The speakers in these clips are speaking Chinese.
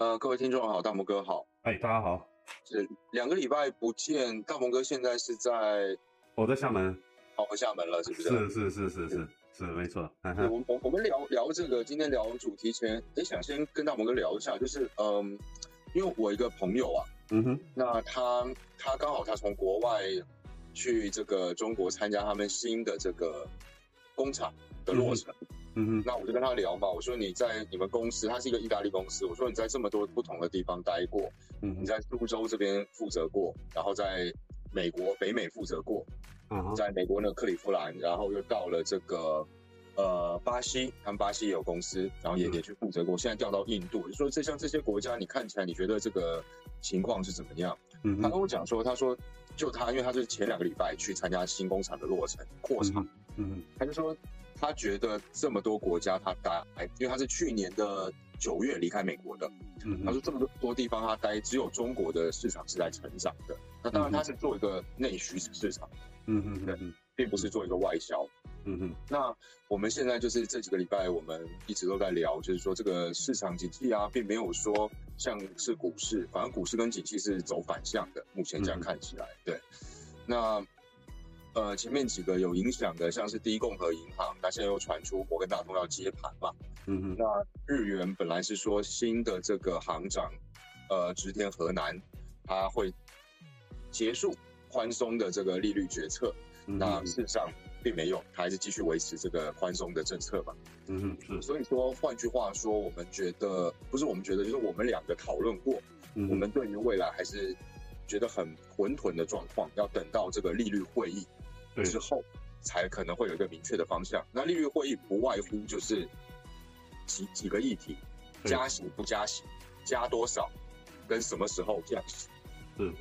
呃，各位听众好，大魔哥好。哎，大家好。是两个礼拜不见，大魔哥现在是在我在厦门，跑回厦门了，是不是？是是是是是是，没错。我我我们聊聊这个，今天聊主题前，也想先跟大魔哥聊一下，就是嗯，因为我一个朋友啊，嗯哼，那他他刚好他从国外去这个中国参加他们新的这个工厂的落成。嗯哼，那我就跟他聊嘛，我说你在你们公司，他是一个意大利公司，我说你在这么多不同的地方待过，嗯，你在苏州这边负责过，然后在美国北美负责过，嗯，在美国那个克利夫兰，然后又到了这个呃巴西，他们巴西也有公司，然后也也去负责过，现在调到印度，就说这像这些国家，你看起来你觉得这个情况是怎么样？嗯，他跟我讲说，他说就他，因为他是前两个礼拜去参加新工厂的落成扩厂，嗯，他就说。他觉得这么多国家他待，因为他是去年的九月离开美国的。他说这么多多地方他待，只有中国的市场是在成长的。那当然他是做一个内需市场，嗯嗯对，并不是做一个外销。嗯哼。那我们现在就是这几个礼拜，我们一直都在聊，就是说这个市场景气啊，并没有说像是股市，反正股市跟景气是走反向的。目前这样看起来，对。那。呃，前面几个有影响的，像是第一共和银行，那现在又传出摩根大通要接盘嘛。嗯哼。那日元本来是说新的这个行长，呃，植田河南，他会结束宽松的这个利率决策。那事实上并没有，他还是继续维持这个宽松的政策嘛。嗯哼，是。所以说，换句话说，我们觉得不是我们觉得，就是我们两个讨论过，我们对于未来还是觉得很混沌的状况，要等到这个利率会议。之后才可能会有一个明确的方向。那利率会议不外乎就是几几个议题：加息不加息，加多少，跟什么时候降息。嗯，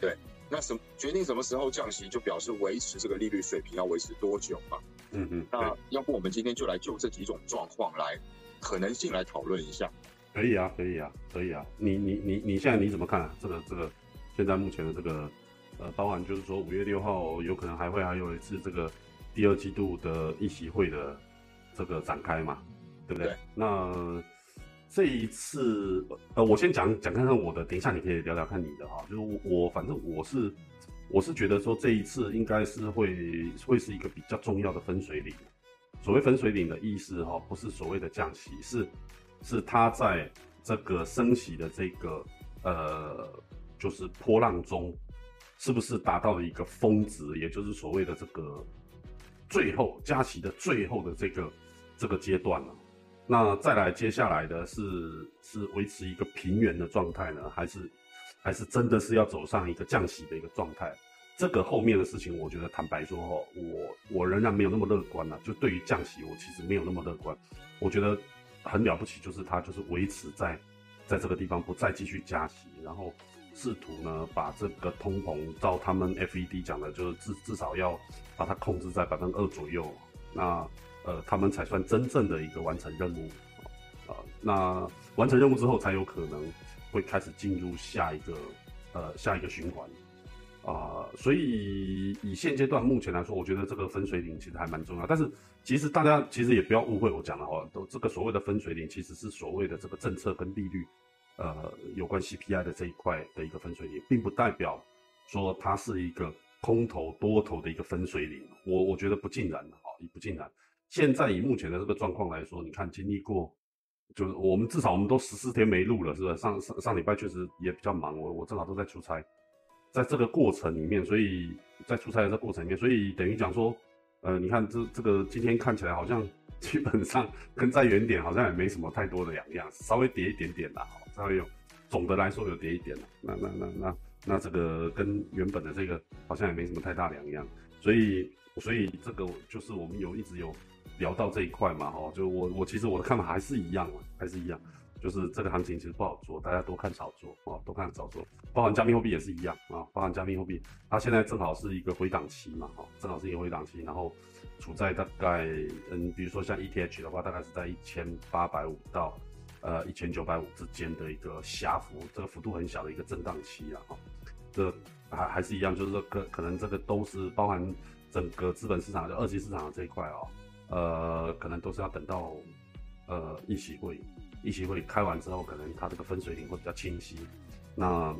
对。那什决定什么时候降息，就表示维持这个利率水平要维持多久嘛？嗯嗯。那要不我们今天就来就这几种状况来可能性来讨论一下。可以啊，可以啊，可以啊。你你你你现在你怎么看啊？这个这个现在目前的这个。呃，包含就是说五月六号有可能还会还有一次这个第二季度的议席会的这个展开嘛，对不对？那这一次，呃，我先讲讲看看我的，等一下你可以聊聊看你的哈。就是我反正我是我是觉得说这一次应该是会会是一个比较重要的分水岭。所谓分水岭的意思哈，不是所谓的降息，是是它在这个升息的这个呃就是波浪中。是不是达到了一个峰值，也就是所谓的这个最后加息的最后的这个这个阶段了？那再来接下来的是是维持一个平原的状态呢，还是还是真的是要走上一个降息的一个状态？这个后面的事情，我觉得坦白说哈，我我仍然没有那么乐观了。就对于降息，我其实没有那么乐观。我觉得很了不起，就是它就是维持在在这个地方不再继续加息，然后。试图呢把这个通膨，照他们 FED 讲的，就是至至少要把它控制在百分之二左右，那呃他们才算真正的一个完成任务啊。那完成任务之后，才有可能会开始进入下一个呃下一个循环啊。所以以现阶段目前来说，我觉得这个分水岭其实还蛮重要。但是其实大家其实也不要误会我讲的哦，都这个所谓的分水岭，其实是所谓的这个政策跟利率。呃，有关 CPI 的这一块的一个分水岭，并不代表说它是一个空头多头的一个分水岭。我我觉得不尽然啊，也不尽然。现在以目前的这个状况来说，你看经历过，就是我们至少我们都十四天没录了，是不是？上上上礼拜确实也比较忙，我我正好都在出差，在这个过程里面，所以在出差的这过程里面，所以等于讲说，呃，你看这这个今天看起来好像基本上跟在原点好像也没什么太多的两样，稍微跌一点点啦。稍微有，总的来说有跌一点了。那那那那那这个跟原本的这个好像也没什么太大两样。所以所以这个就是我们有一直有聊到这一块嘛，哈，就我我其实我的看法还是一样嘛，还是一样，就是这个行情其实不好做，大家多看少做啊，多看少做。包含加密货币也是一样啊，包含加密货币，它现在正好是一个回档期嘛，哈，正好是一个回档期，然后处在大概嗯，比如说像 ETH 的话，大概是在一千八百五到。呃，一千九百五之间的一个狭幅，这个幅度很小的一个震荡期啊哈。这还还是一样，就是说可可能这个都是包含整个资本市场的二级市场的这一块哦，呃，可能都是要等到呃议息会议席会开完之后，可能它这个分水岭会比较清晰，那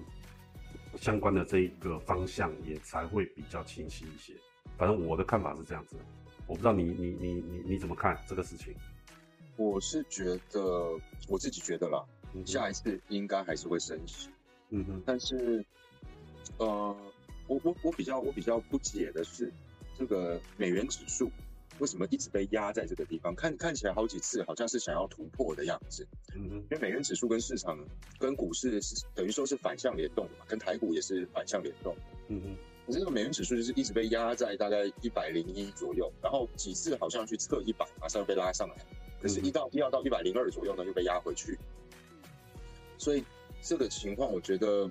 相关的这一个方向也才会比较清晰一些。反正我的看法是这样子，我不知道你你你你你怎么看这个事情？我是觉得我自己觉得啦，下一次应该还是会升息。嗯哼，但是呃，我我我比较我比较不解的是这个美元指数。为什么一直被压在这个地方？看看起来好几次好像是想要突破的样子。嗯哼，因为美元指数跟市场、跟股市是等于说是反向联动的嘛，跟台股也是反向联动。嗯哼，可是这个美元指数就是一直被压在大概一百零一左右，然后几次好像去测一百，马上又被拉上来。可是，一到第二到一百零二左右呢，又被压回去。所以这个情况，我觉得，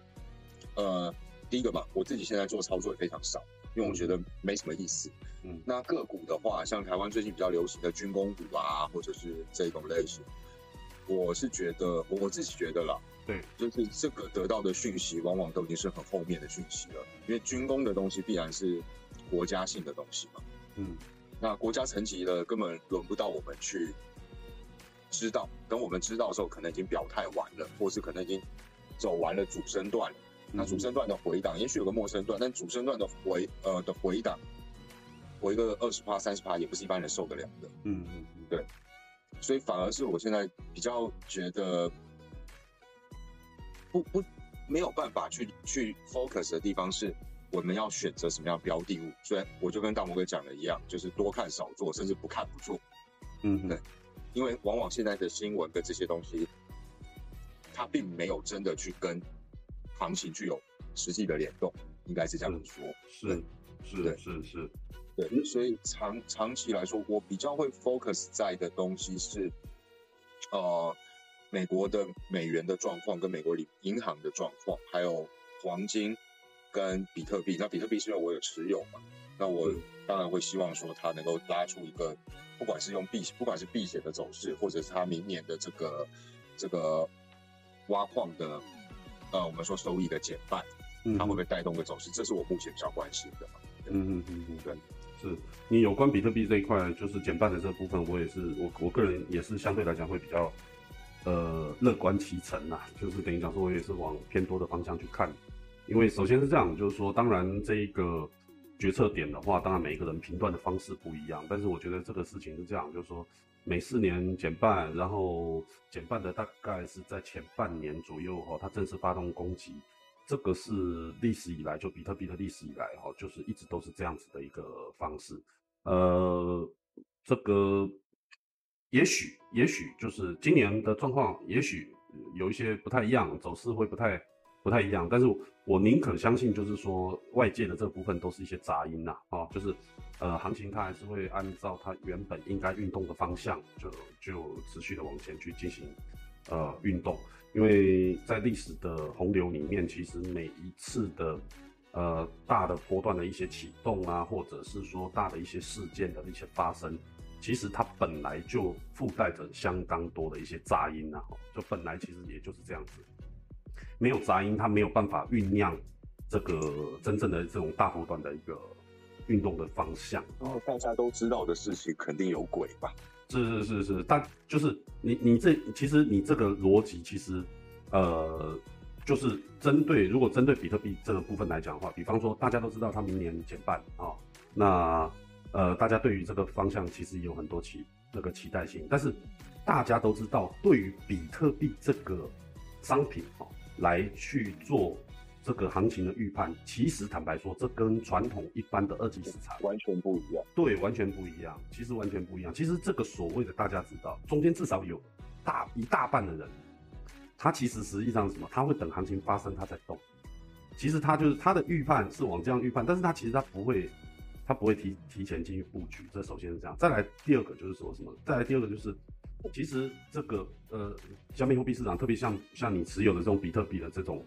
呃，第一个嘛，我自己现在做操作也非常少。因为我觉得没什么意思。嗯，那个股的话，像台湾最近比较流行的军工股啊，或者是这种类型，我是觉得我自己觉得啦，对，就是这个得到的讯息，往往都已经是很后面的讯息了。因为军工的东西必然是国家性的东西嘛。嗯，那国家层级的根本轮不到我们去知道，等我们知道的时候，可能已经表态完了，或是可能已经走完了主升段了。那主升段的回档，也许有个陌生段，但主升段的回呃的回档，回个二十趴、三十趴，也不是一般人受得了的。嗯嗯嗯，对。所以反而是我现在比较觉得，不不没有办法去去 focus 的地方是，我们要选择什么样标的物。虽然我就跟大魔哥讲的一样，就是多看少做，甚至不看不做。嗯，对。因为往往现在的新闻跟这些东西，它并没有真的去跟。行情具有实际的联动，应该是这样子说。是，是，是，是，对。所以长长期来说，我比较会 focus 在的东西是，呃，美国的美元的状况，跟美国里银行的状况，还有黄金跟比特币。那比特币是因为我有持有嘛？那我当然会希望说它能够拉出一个，不管是用避，不管是避险的走势，或者是它明年的这个这个挖矿的。呃，我们说收益的减半，它会不会带动个走势？这是我目前比较关心的。嗯嗯嗯嗯，对，是你有关比特币这一块，就是减半的这部分，我也是我我个人也是相对来讲会比较呃乐观其成呐，就是等于讲说我也是往偏多的方向去看，因为首先是这样，就是说当然这一个决策点的话，当然每一个人评断的方式不一样，但是我觉得这个事情是这样，就是说。每四年减半，然后减半的大概是在前半年左右哈，它正式发动攻击，这个是历史以来就比特币的历史以来哈，就是一直都是这样子的一个方式。呃，这个也许也许就是今年的状况，也许有一些不太一样，走势会不太不太一样，但是我宁可相信就是说外界的这部分都是一些杂音呐，啊，就是。呃，行情它还是会按照它原本应该运动的方向，就就持续的往前去进行呃运动，因为在历史的洪流里面，其实每一次的呃大的波段的一些启动啊，或者是说大的一些事件的一些发生，其实它本来就附带着相当多的一些杂音呐，就本来其实也就是这样子，没有杂音，它没有办法酝酿这个真正的这种大波段的一个。运动的方向，然后大家都知道的事情，肯定有鬼吧？是是是是，但就是你你这其实你这个逻辑其实，呃，就是针对如果针对比特币这个部分来讲的话，比方说大家都知道它明年减半啊，那呃大家对于这个方向其实有很多期那个期待性，但是大家都知道对于比特币这个商品啊来去做。这个行情的预判，其实坦白说，这跟传统一般的二级市场完全不一样。对，完全不一样。其实完全不一样。其实这个所谓的大家知道，中间至少有大一大半的人，他其实实际上是什么？他会等行情发生，他才动。其实他就是他的预判是往这样预判，但是他其实他不会，他不会提提前进去布局。这首先是这样。再来第二个就是说什么？再来第二个就是，其实这个呃，加密货币市场，特别像像你持有的这种比特币的这种。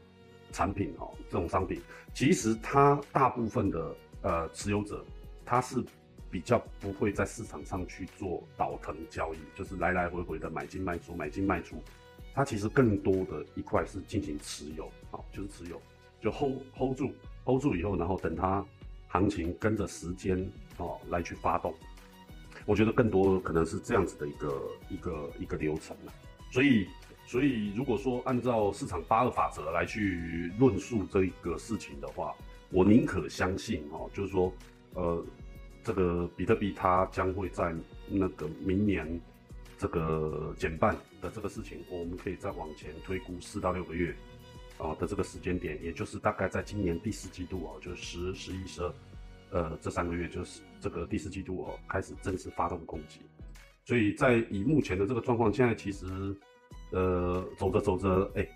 产品哦，这种商品，其实它大部分的呃持有者，他是比较不会在市场上去做倒腾交易，就是来来回回的买进卖出，买进卖出。它其实更多的一块是进行持有，好，就是持有，就 hold hold 住，hold 住以后，然后等它行情跟着时间哦来去发动。我觉得更多可能是这样子的一个一个一个流程了。所以，所以如果说按照市场八二法则来去论述这一个事情的话，我宁可相信哦，就是说，呃，这个比特币它将会在那个明年这个减半的这个事情，我们可以再往前推估四到六个月啊的这个时间点，也就是大概在今年第四季度哦，就是十、十一、十二，呃，这三个月就是这个第四季度哦，开始正式发动攻击。所以在以目前的这个状况，现在其实，呃，走着走着，哎，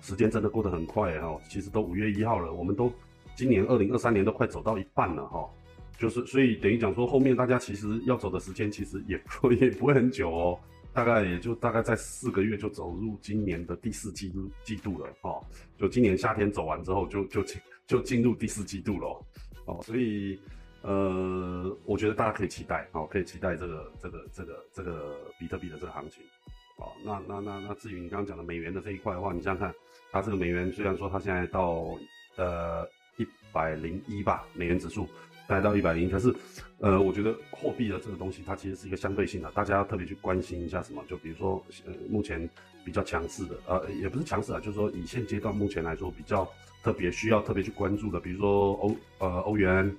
时间真的过得很快哈。其实都五月一号了，我们都今年二零二三年都快走到一半了哈。就是所以等于讲说，后面大家其实要走的时间其实也不也不会很久哦，大概也就大概在四个月就走入今年的第四季度季度了哦。就今年夏天走完之后，就就进就进入第四季度了。哦所以。呃，我觉得大家可以期待，好，可以期待这个这个这个这个比特币的这个行情，好，那那那那至于你刚刚讲的美元的这一块的话，你想想看，它这个美元虽然说它现在到呃一百零一吧，美元指数大概到一百零，可是呃，我觉得货币的这个东西它其实是一个相对性的，大家要特别去关心一下什么，就比如说呃目前比较强势的，呃也不是强势啊，就是说以现阶段目前来说比较特别需要特别去关注的，比如说欧呃欧元。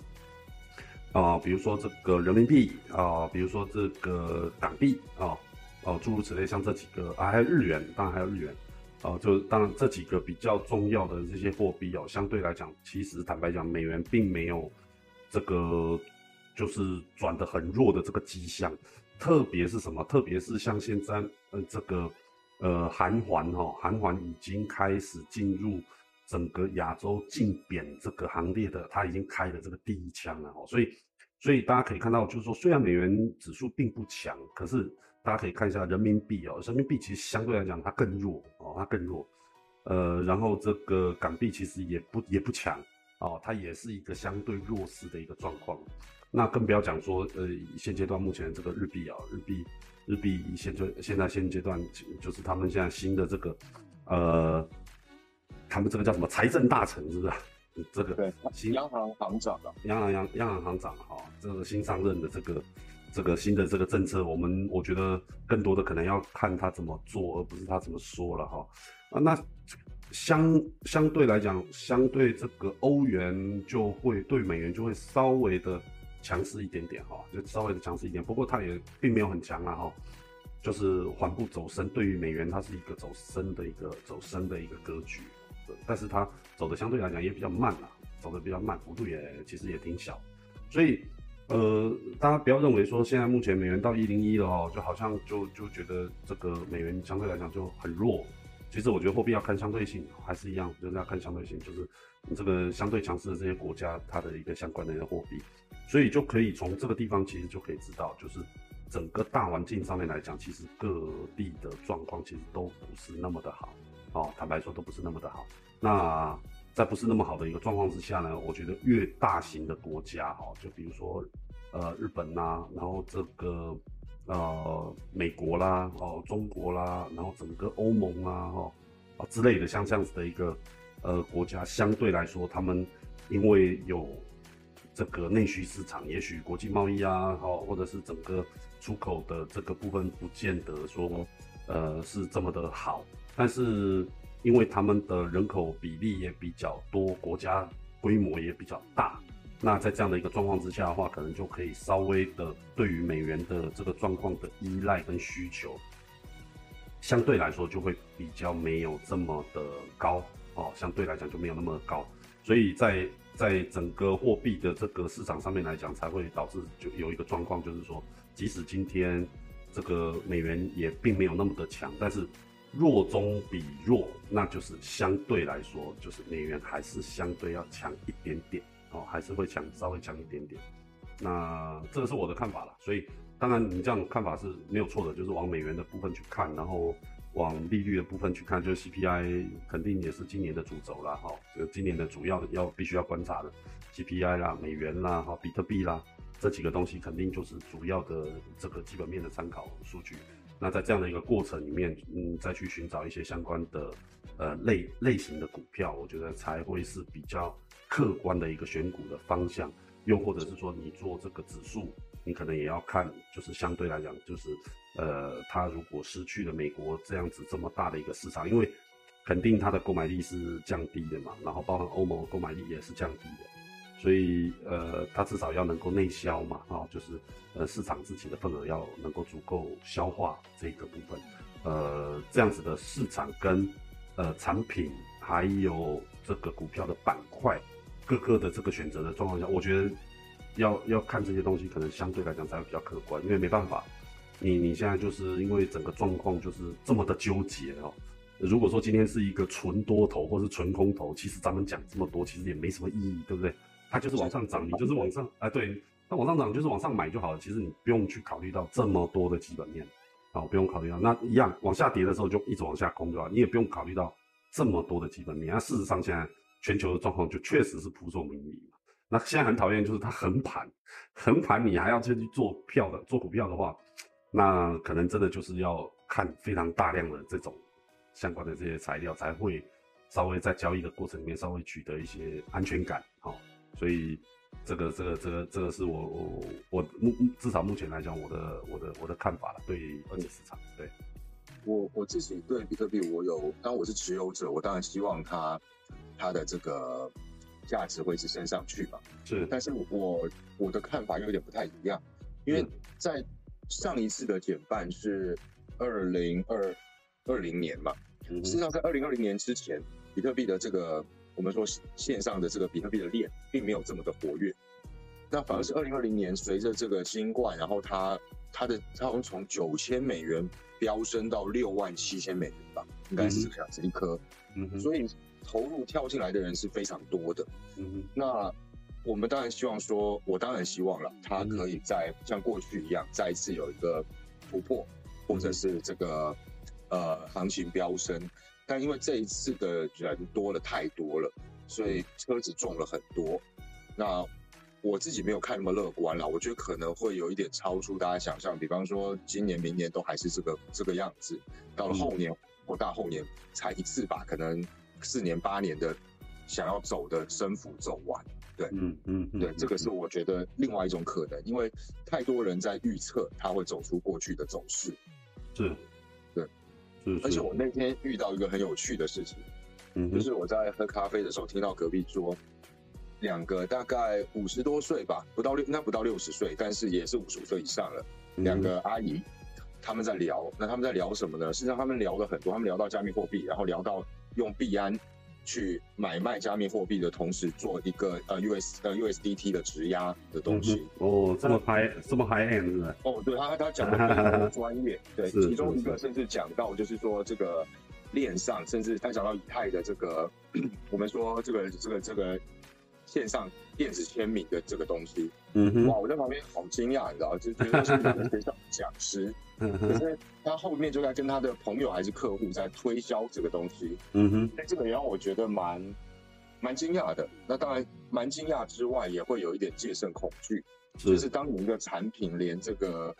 啊，比如说这个人民币啊，比如说这个港币啊，哦，诸如此类，像这几个啊，还有日元，当然还有日元，啊，就当然这几个比较重要的这些货币哦，相对来讲，其实坦白讲，美元并没有这个就是转的很弱的这个迹象，特别是什么？特别是像现在，嗯，这个呃，韩环哈，韩环已经开始进入。整个亚洲竞贬这个行列的，它已经开了这个第一枪了哦，所以，所以大家可以看到，就是说，虽然美元指数并不强，可是大家可以看一下人民币哦，人民币其实相对来讲它更弱哦，它更弱，呃，然后这个港币其实也不也不强哦，它也是一个相对弱势的一个状况，那更不要讲说，呃，现阶段目前这个日币啊，日币日币现在现在现阶段就是他们现在新的这个，呃。他们这个叫什么财政大臣是不是？这个对，新央行行长啊，央行央央行行长哈，这个新上任的这个这个新的这个政策，我们我觉得更多的可能要看他怎么做，而不是他怎么说了哈。啊，那相相对来讲，相对这个欧元就会对美元就会稍微的强势一点点哈，就稍微的强势一点。不过它也并没有很强啊哈，就是缓步走升。对于美元，它是一个走升的一个走升的一个格局。但是它走的相对来讲也比较慢啊，走的比较慢，幅度也其实也挺小，所以呃，大家不要认为说现在目前美元到一零一了哦，就好像就就觉得这个美元相对来讲就很弱。其实我觉得货币要看相对性，还是一样，就是要看相对性，就是你这个相对强势的这些国家它的一个相关的一个货币，所以就可以从这个地方其实就可以知道，就是整个大环境上面来讲，其实各地的状况其实都不是那么的好。哦，坦白说都不是那么的好。那在不是那么好的一个状况之下呢，我觉得越大型的国家，哈，就比如说，呃，日本呐，然后这个，呃，美国啦，哦，中国啦，然后整个欧盟啊，哈，啊之类的，像这样子的一个，呃，国家，相对来说，他们因为有这个内需市场，也许国际贸易啊，好，或者是整个出口的这个部分，不见得说，呃，是这么的好。但是，因为他们的人口比例也比较多，国家规模也比较大，那在这样的一个状况之下的话，可能就可以稍微的对于美元的这个状况的依赖跟需求，相对来说就会比较没有这么的高哦，相对来讲就没有那么高，所以在在整个货币的这个市场上面来讲，才会导致就有一个状况，就是说，即使今天这个美元也并没有那么的强，但是。弱中比弱，那就是相对来说，就是美元还是相对要强一点点哦，还是会强稍微强一点点。那这个是我的看法了，所以当然你这样看法是没有错的，就是往美元的部分去看，然后往利率的部分去看，就是 CPI 肯定也是今年的主轴了哈，就今年的主要要必须要观察的 CPI 啦、美元啦、哈比特币啦这几个东西，肯定就是主要的这个基本面的参考数据。那在这样的一个过程里面，嗯，再去寻找一些相关的，呃类类型的股票，我觉得才会是比较客观的一个选股的方向。又或者是说，你做这个指数，你可能也要看，就是相对来讲，就是呃，它如果失去了美国这样子这么大的一个市场，因为肯定它的购买力是降低的嘛，然后包含欧盟购买力也是降低的，所以呃，它至少要能够内销嘛，啊，就是呃市场自己的份额要能够足够消化这个部分，呃，这样子的市场跟呃产品还有这个股票的板块各个的这个选择的状况下，我觉得。要要看这些东西，可能相对来讲才会比较客观，因为没办法，你你现在就是因为整个状况就是这么的纠结哦。如果说今天是一个纯多头或是纯空头，其实咱们讲这么多，其实也没什么意义，对不对？它就是往上涨，你就是往上，哎，对，它往上涨就是往上买就好了。其实你不用去考虑到这么多的基本面，好，不用考虑到那一样往下跌的时候就一直往下空，对吧？你也不用考虑到这么多的基本面。那事实上现在全球的状况就确实是扑朔迷离嘛。那现在很讨厌，就是它横盘，横盘你还要去做票的，做股票的话，那可能真的就是要看非常大量的这种相关的这些材料，才会稍微在交易的过程里面稍微取得一些安全感，好，所以这个这个这个这个是我我我目至少目前来讲，我的我的我的看法了，对二级市场，对我我自己对比特币，我有，当我是持有者，我当然希望它它的这个。价值会是升上去嘛？是，但是我我的看法又有点不太一样，因为在上一次的减半是二零二二零年嘛，实际上在二零二零年之前，比特币的这个我们说线上的这个比特币的链并没有这么的活跃，那反而是二零二零年随着这个新冠，然后它它的它从从九千美元飙升到六万七千美元吧，应该是这个样子一颗，嗯，所以。投入跳进来的人是非常多的，嗯，那我们当然希望说，我当然希望了，它可以在像过去一样再一次有一个突破，或者是这个呃行情飙升，但因为这一次的人多了太多了，所以车子重了很多，那我自己没有看那么乐观了，我觉得可能会有一点超出大家想象，比方说今年、明年都还是这个这个样子，到了后年或大后年才一次吧，可能。四年八年的想要走的升幅走完，对，嗯嗯，对，这个是我觉得另外一种可能，因为太多人在预测它会走出过去的走势，是，对，是，而且我那天遇到一个很有趣的事情，嗯，就是我在喝咖啡的时候听到隔壁桌两个大概五十多岁吧，不到六，应该不到六十岁，但是也是五十五岁以上了，两个阿姨，他们在聊，那他们在聊什么呢？实际上他们聊了很多，他们聊到加密货币，然后聊到。用币安去买卖加密货币的同时，做一个呃 US 呃 USDT 的质押的东西。哦，这么 high 这么 high end 是吧？哦，对他他讲的 非常专业。对，其中一个甚至讲到就是说这个链上，甚至他讲到以太的这个，我们说这个这个这个线上电子签名的这个东西。嗯哼。哇，我在旁边好惊讶，你知道就觉得是学校的讲师。可是他后面就在跟他的朋友还是客户在推销这个东西，嗯哼，那这个也让我觉得蛮蛮惊讶的。那当然蛮惊讶之外，也会有一点戒慎恐惧，就是当你一个产品连这个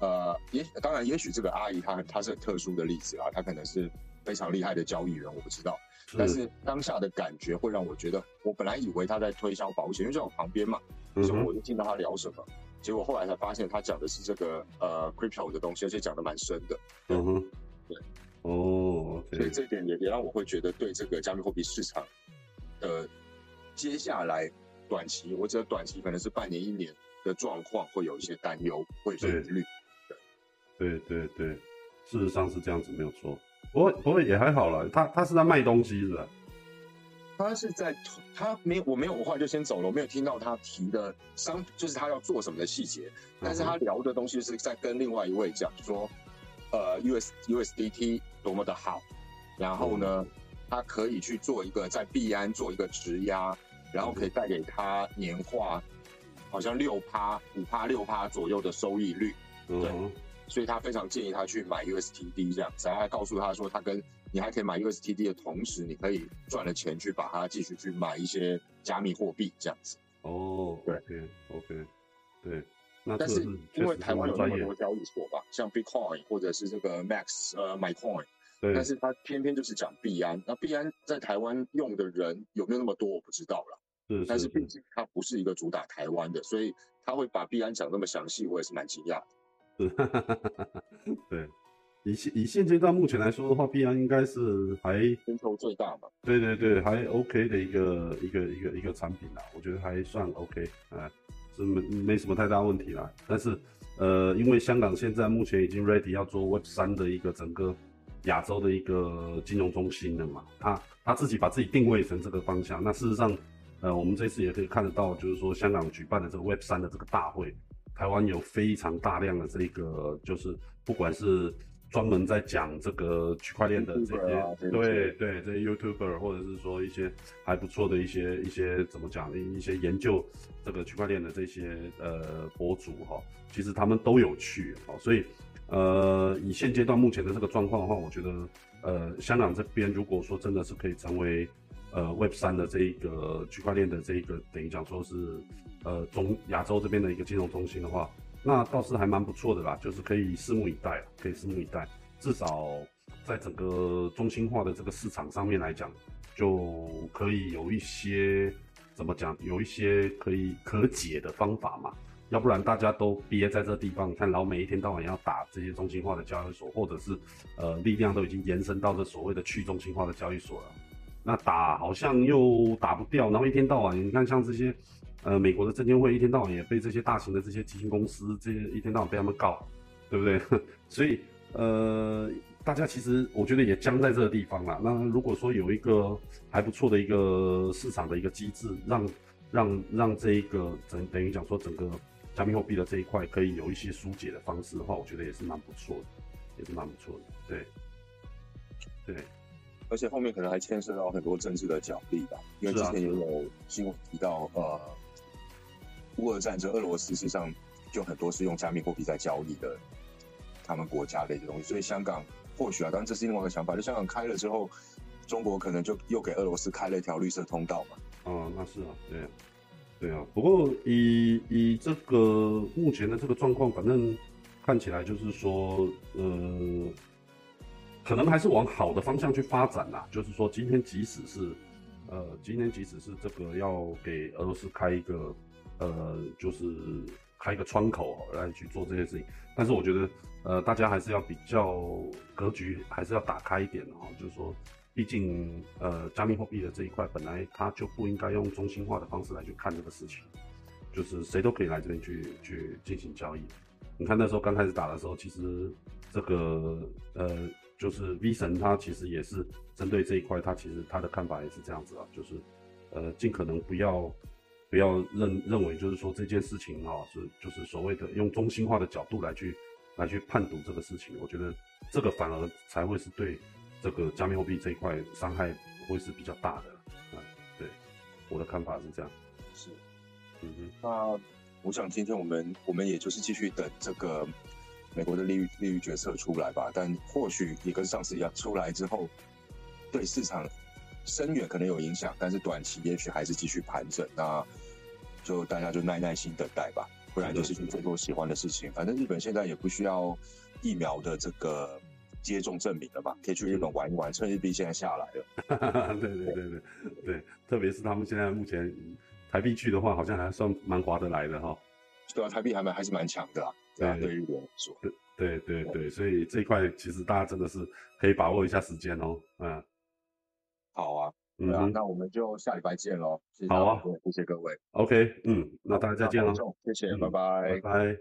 呃，也当然也许这个阿姨她她是很特殊的例子啊，她可能是非常厉害的交易员，我不知道。但是当下的感觉会让我觉得，我本来以为他在推销保险，因为在我旁边嘛，所以我就听到他聊什么。结果后来才发现，他讲的是这个呃 crypto 的东西，而且讲的蛮深的。嗯哼，对，哦，所以这一点也也让我会觉得对这个加密货币市场的接下来短期，我觉得短期可能是半年一年的状况，会有一些担忧，会有些疑虑。对对对，事实上是这样子，没有错。不过不过也还好了，他他是在卖东西是吧？他是在，他没，我没有，我后来就先走了，我没有听到他提的商，就是他要做什么的细节。但是他聊的东西是在跟另外一位讲说，呃，US USDT 多么的好，然后呢，他可以去做一个在币安做一个质押，然后可以带给他年化好像六趴、五趴、六趴左右的收益率。对，所以他非常建议他去买 USDT 这样，然后还告诉他说他跟。你还可以买 USDT 的同时，你可以赚了钱去把它继续去买一些加密货币这样子。哦，对，OK，对。那但是因为台湾有那么多交易所吧，像 Bitcoin 或者是这个 Max 呃 MyCoin，但是他偏偏就是讲币安。那币安在台湾用的人有没有那么多，我不知道了。是，但是毕竟它不是一个主打台湾的，所以他会把币安讲那么详细，我也是蛮惊讶。对。以现以现阶段目前来说的话，必然应该是还全球最大吧。对对对，还 OK 的一个一个一个一个产品啦，我觉得还算 OK，啊，是没没什么太大问题啦。但是呃，因为香港现在目前已经 ready 要做 Web 三的一个整个亚洲的一个金融中心了嘛，他他自己把自己定位成这个方向。那事实上，呃，我们这次也可以看得到，就是说香港举办的这个 Web 三的这个大会，台湾有非常大量的这个，就是不管是专门在讲这个区块链的这些，对对，这些 YouTuber 或者是说一些还不错的一些一些怎么讲，一些研究这个区块链的这些呃博主哈，其实他们都有去哦，所以呃以现阶段目前的这个状况的话，我觉得呃香港这边如果说真的是可以成为呃 Web 三的这一个区块链的这一个等于讲说是呃中亚洲这边的一个金融中心的话。那倒是还蛮不错的啦，就是可以拭目以待，可以拭目以待。至少在整个中心化的这个市场上面来讲，就可以有一些怎么讲，有一些可以可解的方法嘛。要不然大家都憋在这地方，你看老美一天到晚要打这些中心化的交易所，或者是呃力量都已经延伸到这所谓的去中心化的交易所了。那打好像又打不掉，然后一天到晚你看像这些。呃，美国的证监会一天到晚也被这些大型的这些基金公司，这些一天到晚被他们告，对不对？所以，呃，大家其实我觉得也僵在这个地方了。那如果说有一个还不错的一个市场的一个机制，让让让这一个等等于讲说整个加密货币的这一块可以有一些疏解的方式的话，我觉得也是蛮不错的，也是蛮不错的。对，对，而且后面可能还牵涉到很多政治的角力吧，因为之前也有新闻提到，呃。乌俄战争，俄罗斯实际上就很多是用加密货币在交易的，他们国家的一些东西。所以香港或许啊，当然这是另外一个想法。就香港开了之后，中国可能就又给俄罗斯开了一条绿色通道嘛。哦，那是啊，对，对啊。不过以以这个目前的这个状况，反正看起来就是说，呃，可能还是往好的方向去发展啦。就是说，今天即使是，呃，今天即使是这个要给俄罗斯开一个。呃，就是开一个窗口来去做这些事情，但是我觉得，呃，大家还是要比较格局，还是要打开一点的哈。就是说，毕竟，呃，加密货币的这一块本来它就不应该用中心化的方式来去看这个事情，就是谁都可以来这边去去进行交易。你看那时候刚开始打的时候，其实这个呃，就是 V 神他其实也是针对这一块，他其实他的看法也是这样子啊，就是呃，尽可能不要。不要认认为就是说这件事情哈是就是所谓的用中心化的角度来去来去判读这个事情，我觉得这个反而才会是对这个加密货币这一块伤害会是比较大的。嗯，对，我的看法是这样。是，嗯哼。那我想今天我们我们也就是继续等这个美国的利率利率决策出来吧，但或许也跟上次一样，出来之后对市场。深远可能有影响，但是短期也许还是继续盘整。那就大家就耐耐心等待吧，不然就是去做做喜欢的事情。反正日本现在也不需要疫苗的这个接种证明了吧，可以去日本玩一玩，趁日币现在下来了。对对对对对，特别是他们现在目前台币去的话，好像还算蛮划得来的哈。对啊，台币还蛮还是蛮强的啊。对对于我来说，对对对，所以这一块其实大家真的是可以把握一下时间哦。嗯。好啊，对啊，那我们就下礼拜见喽。好啊，谢谢各位。OK，嗯，那大家再见喽。谢谢，拜拜，拜拜。